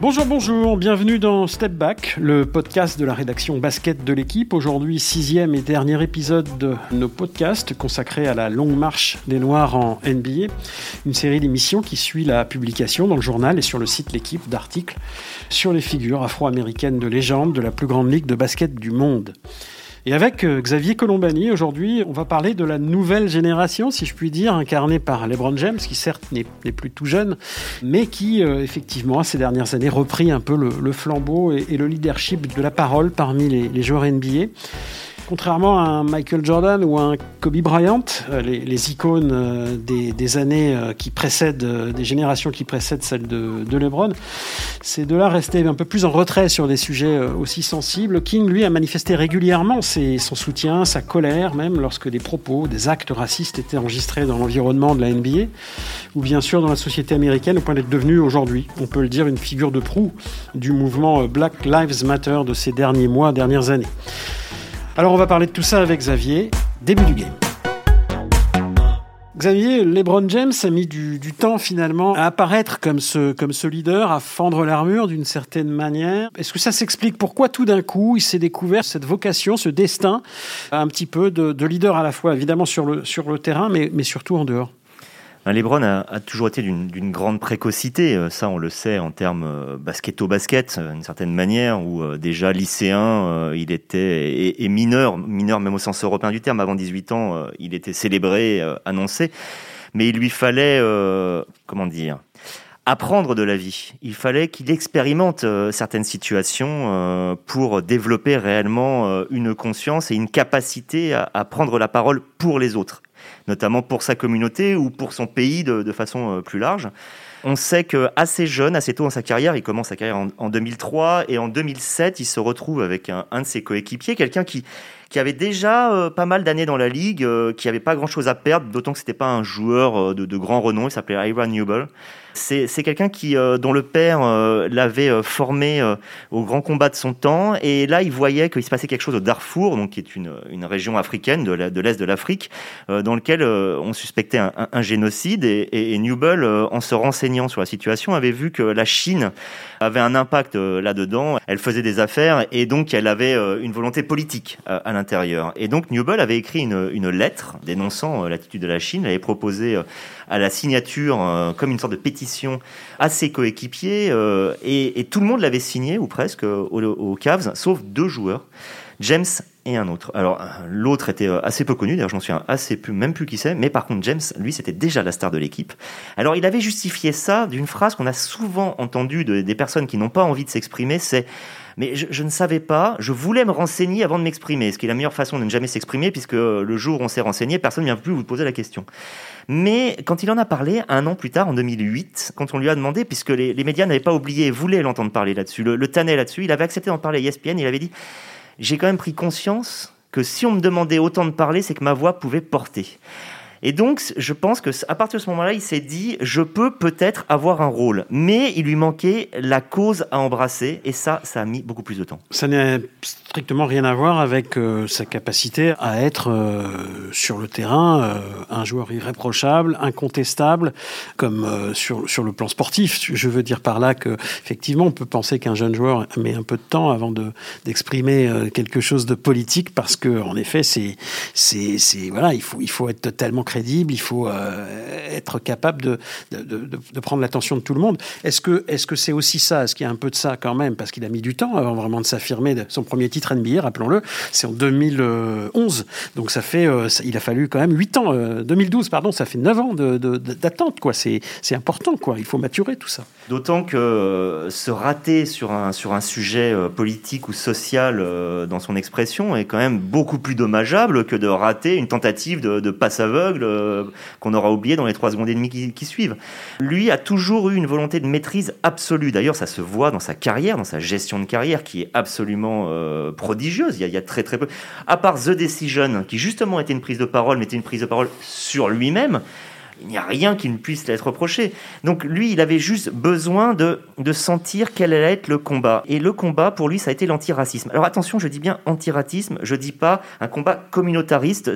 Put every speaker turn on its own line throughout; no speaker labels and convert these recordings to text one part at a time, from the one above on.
Bonjour, bonjour, bienvenue dans Step Back, le podcast de la rédaction basket de l'équipe. Aujourd'hui, sixième et dernier épisode de nos podcasts consacrés à la longue marche des Noirs en NBA. Une série d'émissions qui suit la publication dans le journal et sur le site L'équipe d'articles sur les figures afro-américaines de légende de la plus grande ligue de basket du monde. Et avec euh, Xavier Colombani, aujourd'hui, on va parler de la nouvelle génération, si je puis dire, incarnée par LeBron James, qui certes n'est plus tout jeune, mais qui, euh, effectivement, ces dernières années, repris un peu le, flambeau et, le leadership de la parole parmi les, les joueurs NBA. Contrairement à un Michael Jordan ou un Kobe Bryant, euh, les, icônes euh, des, années euh, qui précèdent, des générations qui précèdent celles de, LeBron, ces deux-là restaient un peu plus en retrait sur des sujets aussi sensibles. King, lui, a manifesté régulièrement son soutien, sa colère, même lorsque des propos, des actes racistes étaient enregistrés dans l'environnement de la NBA, ou bien sûr dans la société américaine, au point d'être devenu aujourd'hui, on peut le dire, une figure de proue du mouvement Black Lives Matter de ces derniers mois, dernières années. Alors on va parler de tout ça avec Xavier. Début du game. Xavier, LeBron James a mis du, temps finalement à apparaître comme ce, comme leader, à fendre l'armure d'une certaine manière. Est-ce que ça s'explique pourquoi tout d'un coup il s'est découvert cette vocation, ce destin, un petit peu de, leader à la fois évidemment sur le, sur le terrain, mais, mais surtout en dehors?
Lebron a, toujours été d'une grande précocité, euh, ça on le sait en termes euh, basket-au-basket, euh, d'une certaine manière, où déjà lycéen, il était, et, mineur, mineur même au sens européen du terme, avant 18 ans, il était célébré, annoncé, mais il lui fallait, comment dire, apprendre de la vie. Il fallait qu'il expérimente certaines situations pour développer réellement une conscience et une capacité à prendre la parole pour les autres notamment pour sa communauté ou pour son pays de, façon euh, plus large. On sait que assez jeune, assez tôt dans sa carrière, il commence sa carrière en, 2003 et en 2007, il se retrouve avec un, de ses coéquipiers, quelqu'un qui, qui avait déjà euh, pas mal d'années dans la ligue, euh, qui avait pas grand-chose à perdre, d'autant que c'était pas un joueur de, de, grand renom, il s'appelait Iron Newell. C'est quelqu'un qui euh, dont le père euh, l'avait euh, formé au grand combat de son temps, et là il voyait qu'il se passait quelque chose au Darfour, donc qui est une, une région africaine de l'est de l'Afrique, dans lequel on suspectait un, un, génocide, et, et, Newell, en se renseignant sur la situation, avait vu que la Chine avait un impact là-dedans. Elle faisait des affaires, et donc elle avait une volonté politique à l'intérieur. Et donc Newell avait écrit une, une lettre dénonçant l'attitude de la Chine, elle avait proposé à la signature comme une sorte de pétition à ses coéquipiers euh, et, tout le monde l'avait signé ou presque aux, Cavs, sauf deux joueurs, James et un autre. Alors l'autre était euh, assez peu connu, d'ailleurs je m'en souviens assez même plus qui c'est, mais par contre James, lui, c'était déjà la star de l'équipe. Alors il avait justifié ça d'une phrase qu'on a souvent entendue des personnes qui n'ont pas envie de s'exprimer, c'est mais je, ne savais pas, je voulais me renseigner avant de m'exprimer, ce qui est la meilleure façon de ne jamais s'exprimer, puisque le jour où on s'est renseigné, personne ne vient plus vous poser la question. Mais quand il en a parlé, un an plus tard, en 2008, quand on lui a demandé, puisque les, médias n'avaient pas oublié, voulaient l'entendre parler là-dessus, le, le là-dessus, il avait accepté d'en parler à ESPN, il avait dit, j'ai quand même pris conscience que si on me demandait autant de parler, c'est que ma voix pouvait porter. Et donc, je pense que à partir de ce moment-là, il s'est dit, je peux peut-être avoir un rôle, mais il lui manquait la cause à embrasser, et ça, ça a mis beaucoup plus de temps.
Ça n'est strictement rien à voir avec euh, sa capacité à être euh, sur le terrain euh, un joueur irréprochable, incontestable, comme sur, sur le plan sportif. Je veux dire par là que effectivement, on peut penser qu'un jeune joueur met un peu de temps avant de d'exprimer quelque chose de politique, parce que en effet, c'est c'est voilà, il faut il faut être totalement crédible, il faut être capable de prendre l'attention de tout le monde. Est-ce que est-ce que c'est aussi ça? Est-ce qu'il y a un peu de ça quand même? Parce qu'il a mis du temps avant vraiment de s'affirmer son premier titre NBA, rappelons-le, c'est en 2011. Donc ça fait, euh, il a fallu quand même 8 ans, 2012, euh, pardon, ça fait 9 ans d'attente, quoi. C'est important, quoi. Il faut maturer tout ça.
D'autant que euh, se rater sur un, sur un sujet politique ou social dans son expression est quand même beaucoup plus dommageable que de rater une tentative de, passe aveugle qu'on aura oublié dans les trois secondes et demie qui, suivent. Lui a toujours eu une volonté de maîtrise absolue. D'ailleurs, ça se voit dans sa carrière, dans sa gestion de carrière qui est absolument prodigieuse. Il y, a, très très peu. À part The Decision, qui justement était une prise de parole, mais était une prise de parole sur lui-même, il n'y a rien qui ne puisse l'être reproché. Donc lui, il avait juste besoin de, de sentir quel allait être le combat. Et le combat, pour lui, ça a été l'antiracisme. Alors attention, je dis bien antiracisme, je dis pas un combat communautariste.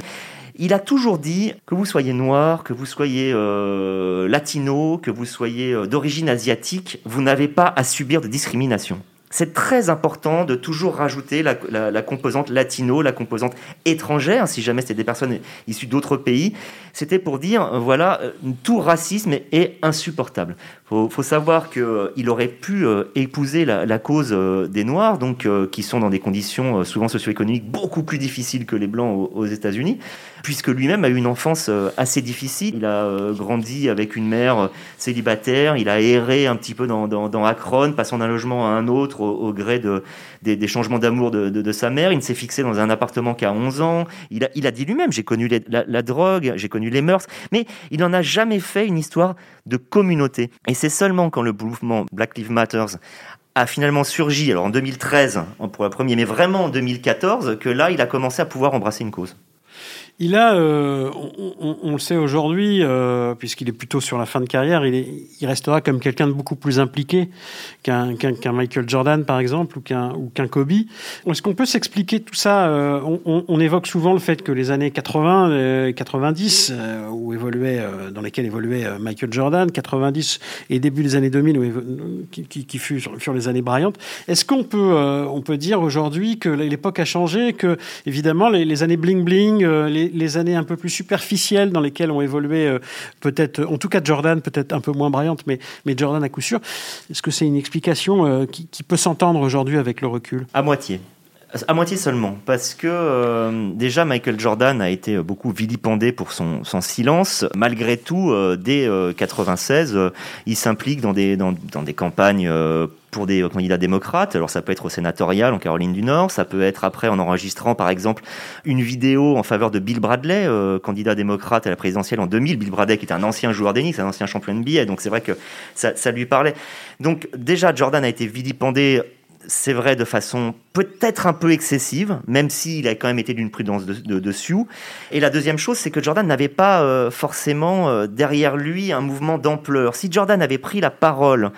Il a toujours dit que vous soyez noir, que vous soyez euh, latino, que vous soyez euh, d'origine asiatique, vous n'avez pas à subir de discrimination c'est très important de toujours rajouter la, composante latino, la composante étrangère, si jamais c'était des personnes issues d'autres pays. C'était pour dire, euh, voilà, euh, tout racisme est, insupportable. Il faut, savoir qu'il euh, aurait pu épouser la, cause des Noirs, donc qui sont dans des conditions souvent socio-économiques beaucoup plus difficiles que les Blancs aux États-Unis puisque lui-même a eu une enfance assez difficile. Il a grandi avec une mère célibataire, il a erré un petit peu dans, Akron, passant d'un logement à un autre au, gré de, des, changements d'amour de, sa mère. Il ne s'est fixé dans un appartement qu'à 11 ans. Il a, dit lui-même, j'ai connu la, drogue, j'ai connu les mœurs, mais il n'en a jamais fait une histoire de communauté. Et c'est seulement quand le mouvement Black Lives Matter a finalement surgi, alors en 2013 pour la première, mais vraiment en 2014, que là, il a commencé à pouvoir embrasser une cause.
Il a, euh, on, le sait aujourd'hui, euh, puisqu'il est plutôt sur la fin de carrière, il, est, il restera comme quelqu'un de beaucoup plus impliqué qu'un Michael Jordan, par exemple, ou qu'un Kobe. Est-ce qu'on peut s'expliquer tout ça euh, on, évoque souvent le fait que les années 80 et 90, où évoluait, dans lesquelles évoluait Michael Jordan, 90 et début des années 2000, qui, qui, les années brillantes. Est-ce qu'on peut, on peut dire aujourd'hui que l'époque a changé, que évidemment les, les années bling bling, les les, années un peu plus superficielles dans lesquelles ont évolué euh, peut-être, en tout cas Jordan, peut-être un peu moins brillante, mais, mais Jordan à coup sûr. Est-ce que c'est une explication euh, qui, peut s'entendre aujourd'hui avec le recul?
À moitié. À moitié seulement, parce que euh, déjà Michael Jordan a été beaucoup vilipendé pour son, silence. Malgré tout, dès 96, il s'implique dans des, dans, dans des campagnes pour des candidats démocrates. Alors ça peut être au sénatorial en Caroline du Nord, ça peut être après en enregistrant par exemple une vidéo en faveur de Bill Bradley, euh, candidat démocrate à la présidentielle en 2000. Bill Bradley qui est un ancien joueur d'Enix, un ancien champion NBA, donc c'est vrai que ça, ça lui parlait. Donc déjà Jordan a été vilipendé c'est vrai de façon peut-être un peu excessive, même s'il a quand même été d'une prudence de, dessus. Et la deuxième chose, c'est que Jordan n'avait pas euh, forcément euh, derrière lui un mouvement d'ampleur. Si Jordan avait pris la parole,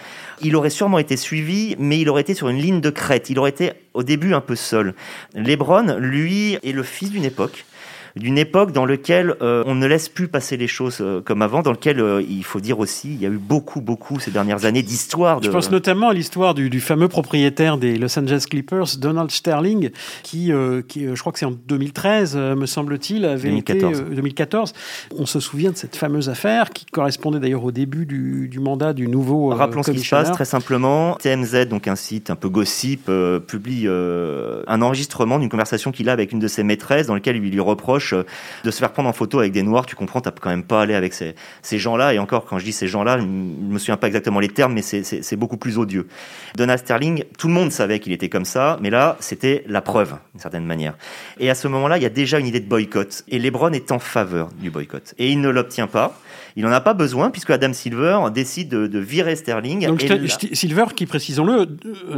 il aurait sûrement été suivi, mais il aurait été sur une ligne de crête. Il aurait été au début un peu seul. Lebron, lui, est le fils d'une époque d'une époque dans laquelle euh, on ne laisse plus passer les choses euh, comme avant, dans lequel euh, il faut dire aussi, il y a eu beaucoup, beaucoup ces dernières années d'histoire.
Je pense notamment à l'histoire du, fameux propriétaire des Los Angeles Clippers, Donald Sterling, qui, qui je crois que c'est en 2013, me semble-t-il, avait 2014. été 2014. On se souvient de cette fameuse affaire qui correspondait d'ailleurs au début du, du, mandat du nouveau.
Rappelons ce qui se passe très simplement. TMZ, donc un site un peu gossip, publie un enregistrement d'une conversation qu'il a avec une de ses maîtresses, dans lequel il lui reproche euh, de se faire prendre en photo avec des noirs, tu comprends, tu quand même pas aller avec ces, gens-là. Et encore, quand je dis ces gens-là, je me souviens pas exactement les termes, mais c'est beaucoup plus odieux. Donald Sterling, tout le monde savait qu'il était comme ça, mais là, c'était la preuve, d'une certaine manière. Et à ce moment-là, il y a déjà une idée de boycott. Et LeBron est en faveur du boycott. Et il ne l'obtient pas. Il n'en a pas besoin puisque Adam Silver décide de, virer Sterling.
Donc Silver, qui précisons-le,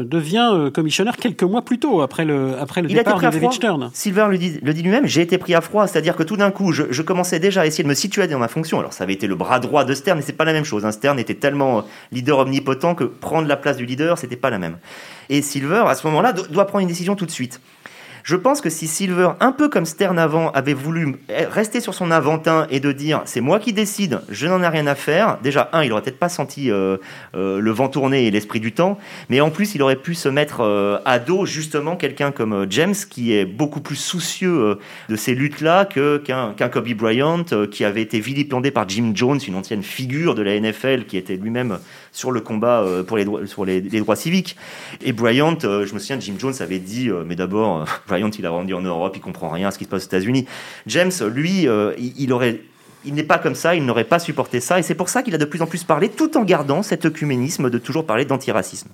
devient euh, commissionnaire quelques mois plus tôt après le, après le départ de David Stern.
Silver le dit, le dit lui-même, j'ai été pris à froid, c'est-à-dire que tout d'un coup, je, commençais déjà à essayer de me situer dans ma fonction. Alors ça avait été le bras droit de Stern, mais c'est pas la même chose. Hein. Stern était tellement leader omnipotent que prendre la place du leader, c'était pas la même. Et Silver, à ce moment-là, doit prendre une décision tout de suite. Je pense que si Silver, un peu comme Stern avant, avait voulu rester sur son aventin et de dire c'est moi qui décide, je n'en ai rien à faire, déjà, un, il aurait peut-être pas senti euh, euh, le vent tourner et l'esprit du temps, mais en plus, il aurait pu se mettre euh, à dos justement quelqu'un comme James qui est beaucoup plus soucieux de ces luttes-là qu'un Kobe Bryant qui avait été vilipendé par Jim Jones, une ancienne figure de la NFL qui était lui-même sur le combat pour les, les, droits civiques. Et Bryant, je me souviens, Jim Jones avait dit, mais d'abord, il a rendu en Europe, il comprend rien à ce qui se passe aux États-Unis. James, lui, euh, il aurait il n'est pas comme ça, il n'aurait pas supporté ça, et c'est pour ça qu'il a de plus en plus parlé, tout en gardant cet œcuménisme de toujours parler d'antiracisme.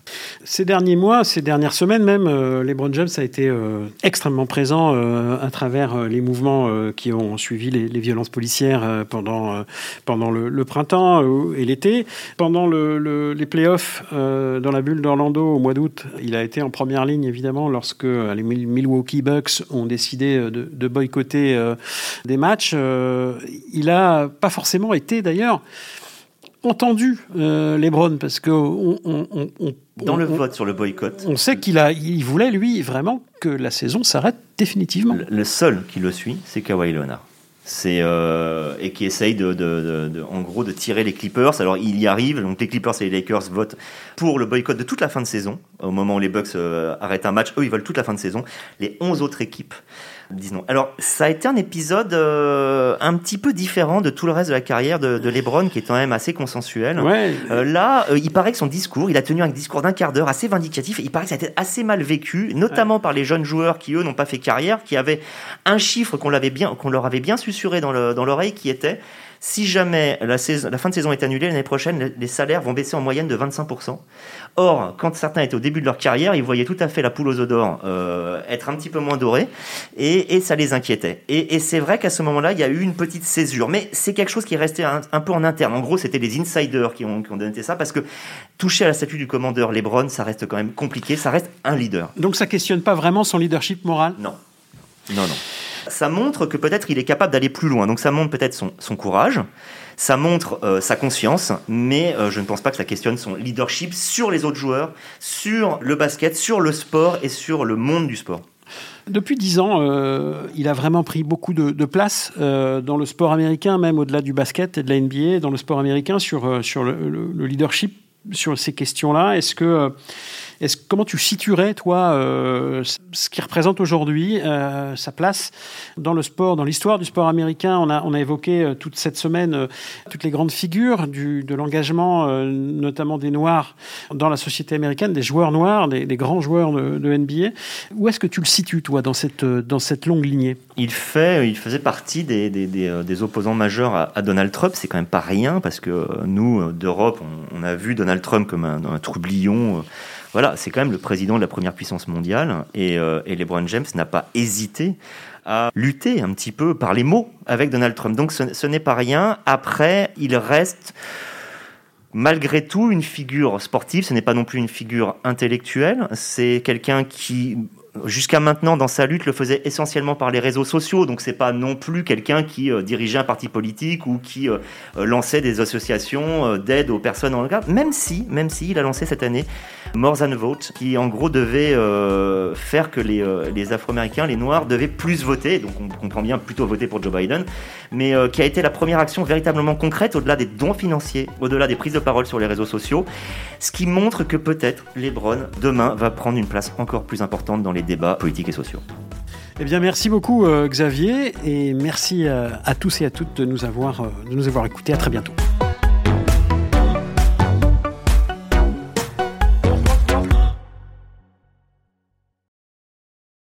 Ces derniers mois, ces dernières semaines même, euh, LeBron James a été euh, extrêmement présent euh, à travers les mouvements qui ont suivi les, violences policières pendant, pendant le, printemps et l'été. Pendant le, les playoffs dans la bulle d'Orlando au mois d'août, il a été en première ligne évidemment lorsque les Milwaukee Bucks ont décidé de, de boycotter des matchs. il a pas forcément été d'ailleurs entendu euh, Lebron parce que
dans le vote sur le boycott,
on sait qu'il a, il voulait lui vraiment que la saison s'arrête définitivement.
Le, seul qui le suit, c'est Kawhi Leonard. C'est euh, et qui essaye de, de, de, en gros de tirer les Clippers. Alors il y arrive. Donc les Clippers et les Lakers votent pour le boycott de toute la fin de saison. Au moment où les Bucks euh, arrêtent un match, eux ils veulent toute la fin de saison. Les 11 autres équipes Alors ça a été un épisode euh, un petit peu différent de tout le reste de la carrière de, de LeBron, qui est quand même assez consensuel.
Ouais.
Euh, là, euh, il paraît que son discours, il a tenu un discours d'un quart d'heure assez vindicatif. Il paraît que ça a été assez mal vécu, notamment par les jeunes joueurs qui eux n'ont pas fait carrière, qui avaient un chiffre qu'on l'avait bien, qu'on leur avait bien susurré dans l'oreille, qui était si jamais la, saison- la fin de saison est annulée l'année prochaine, les- salaires vont baisser en moyenne de 25%. Or, quand certains étaient au début de leur carrière, ils voyaient tout à fait la poule aux œufs d'or euh, être un petit peu moins dorée, et, et ça les inquiétait. Et, et c'est vrai qu'à ce moment-là, il y a eu une petite césure, mais c'est quelque chose qui est resté un, un peu en interne. En gros, c'était les insiders qui ont, qui ont donné ça, parce que toucher à la statue du commandeur LeBron, ça reste quand même compliqué, ça reste un leader.
Donc ça questionne pas vraiment son leadership moral?
Non. Non, non. Ça montre que peut-être il est capable d'aller plus loin. Donc ça montre peut-être son, courage, ça montre euh, sa conscience, mais euh, je ne pense pas que ça questionne son leadership sur les autres joueurs, sur le basket, sur le sport et sur le monde du sport.
Depuis dix ans, euh, il a vraiment pris beaucoup de, place dans le sport américain, même au-delà du basket et de la NBA, dans le sport américain sur, le, le- le leadership sur ces questions-là. Est-ce que, comment tu situerais, toi, euh, ce qui représente aujourd'hui euh, sa place dans le sport, dans l'histoire du sport américain? On a, on a évoqué euh, toute cette semaine toutes les grandes figures de l'engagement, notamment des Noirs dans la société américaine, des joueurs noirs, des, grands joueurs de, NBA. Où est-ce que tu le situes, toi, dans cette, dans cette longue lignée?
Il, fait, il faisait partie des, des, opposants majeurs à, Donald Trump. C'est quand même pas rien parce que nous, d'Europe, on, a vu Donald Trump comme un, un. Voilà, c'est quand même le président de la première puissance mondiale et, euh, et LeBron James n'a pas hésité à lutter un petit peu par les mots avec Donald Trump. Donc ce n'est pas rien. Après, il reste malgré tout une figure sportive, ce n'est pas non plus une figure intellectuelle, c'est quelqu'un qui jusqu'à maintenant dans sa lutte le faisait essentiellement par les réseaux sociaux, donc c'est pas non plus quelqu'un qui euh, dirigeait un parti politique ou qui euh, euh, lançait des associations d'aide aux personnes en handicap, même si, même si il a lancé cette année More Than Vote, qui en gros devait faire que les, les Afro-Américains, les Noirs, devaient plus voter, donc on comprend bien plutôt voter pour Joe Biden, mais qui a été la première action véritablement concrète au-delà des dons financiers, au-delà des prises de parole sur les réseaux sociaux, ce qui montre que peut-être LeBron demain va prendre une place encore plus importante dans les débats politiques et sociaux.
Eh bien, merci beaucoup, euh, Xavier, et merci euh, à tous et à toutes de nous avoir, euh, écoutés. À très bientôt.